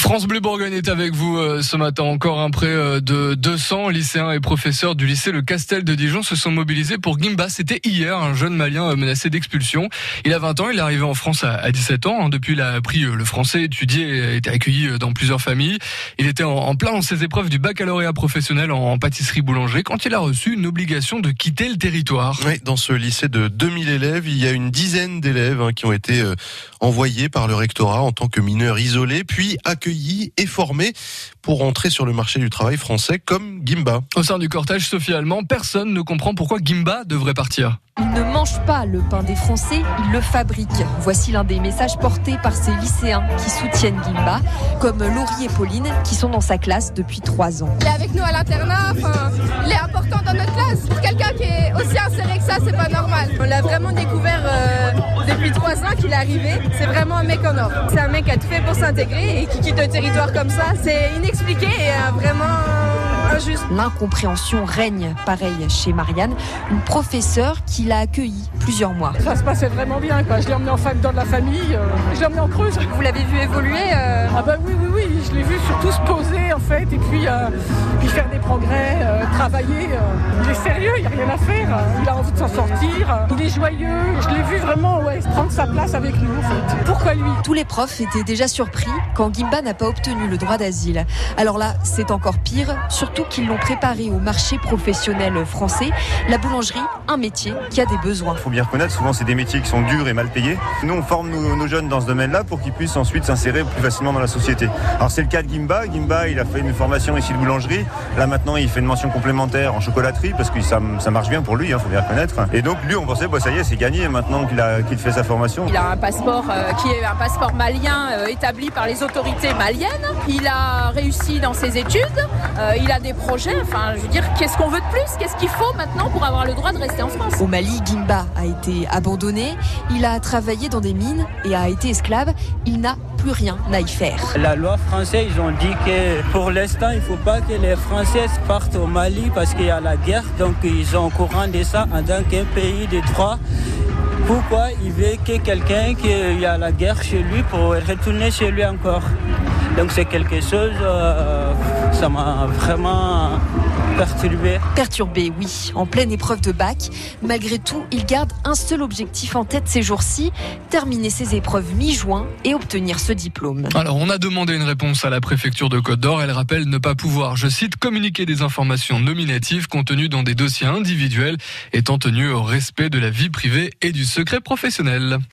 France Bleu Bourgogne est avec vous euh, ce matin. Encore un près euh, de 200 lycéens et professeurs du lycée Le Castel de Dijon se sont mobilisés pour Gimba. C'était hier, un jeune malien euh, menacé d'expulsion. Il a 20 ans, il est arrivé en France à 17 ans. Hein. Depuis, il a appris le français, étudié, été accueilli dans plusieurs familles. Il était en plein dans ses épreuves du baccalauréat professionnel en pâtisserie-boulangerie quand il a reçu une obligation de quitter le territoire. Oui, dans ce lycée de 2000 élèves, il y a une dizaine d'élèves hein, qui ont été envoyés par le rectorat en tant que mineurs isolés, puis accueillis et formés pour entrer sur le marché du travail français comme Gimba. Au sein du cortège Sophie Allemand, personne ne comprend pourquoi Gimba devrait partir. Il ne mange pas le pain des Français, il le fabrique. Voici l'un des messages portés par ces lycéens qui soutiennent Gimba, comme Laurie et Pauline, qui sont dans sa classe depuis trois ans. Il est avec nous à l'internat, il est important dans notre classe. Pour quelqu'un qui est aussi inséré que ça, c'est pas normal. On l'a vraiment découvert euh, depuis trois ans qu'il est arrivé. C'est vraiment un mec en or. C'est un mec qui a tout fait pour s'intégrer et qui quitte le territoire comme ça. C'est inexpliqué et euh, vraiment L'incompréhension règne, pareil, chez Marianne, une professeure qui l'a accueillie plusieurs mois. Ça se passait vraiment bien, quoi. Je l'ai emmené en dans la famille, euh, je l'ai emmené en Creuse. Vous l'avez vu évoluer euh Ah bah oui, oui, oui, je l'ai vu surtout se poser, en fait, et puis, euh, puis faire des progrès, travailler. Il est sérieux, il n'y a rien à faire. Il a envie de s'en sortir, il est joyeux. Je l'ai vu vraiment ouais, prendre sa place avec nous, en fait. Pourquoi lui? Tous les profs étaient déjà surpris quand Gimba n'a pas obtenu le droit d'asile. Alors là, c'est encore pire, surtout qu'ils l'ont préparé au marché professionnel français. La boulangerie, un métier qui a des besoins. Il faut bien reconnaître, souvent c'est des métiers qui sont durs et mal payés. Nous, on forme nos, jeunes dans ce domaine-là pour qu'ils puissent ensuite s'insérer plus facilement dans la société. Alors c'est le cas de Gimba. Gimba, il a fait une formation ici de boulangerie. Là maintenant, il fait une mention complémentaire en chocolaterie parce que ça, marche bien pour lui, il hein, faut bien reconnaître. Et donc lui, on pensait, bah, ça y est, c'est gagné maintenant qu'il a qu'il fait sa formation. Il a un passeport euh, qui est un passeport malien euh, établi par les autorités maliennes. Il a réussi dans ses études. Euh, il a des projets. Enfin, je veux dire, qu'est-ce qu'on veut de plus? Qu'est-ce qu'il faut maintenant pour avoir le droit de rester en France? Au Mali, Gimba a été abandonné. Il a travaillé dans des mines et a été esclave. Il n'a plus rien à y faire. La loi française, ils ont dit que pour l'instant, il ne faut pas que les Français partent au Mali parce qu'il y a la guerre. Donc, ils sont au courant de ça en tant qu'un pays de droit. Pourquoi il veut que quelqu'un qui a la guerre chez lui pour retourner chez lui encore? Donc c'est quelque chose, euh, ça m'a vraiment perturbé. Perturbé, oui. En pleine épreuve de bac, malgré tout, il garde un seul objectif en tête ces jours-ci terminer ses épreuves mi-juin et obtenir ce diplôme. Alors, on a demandé une réponse à la préfecture de Côte d'Or. Elle rappelle ne pas pouvoir, je cite, communiquer des informations nominatives contenues dans des dossiers individuels étant tenu au respect de la vie privée et du secret professionnel.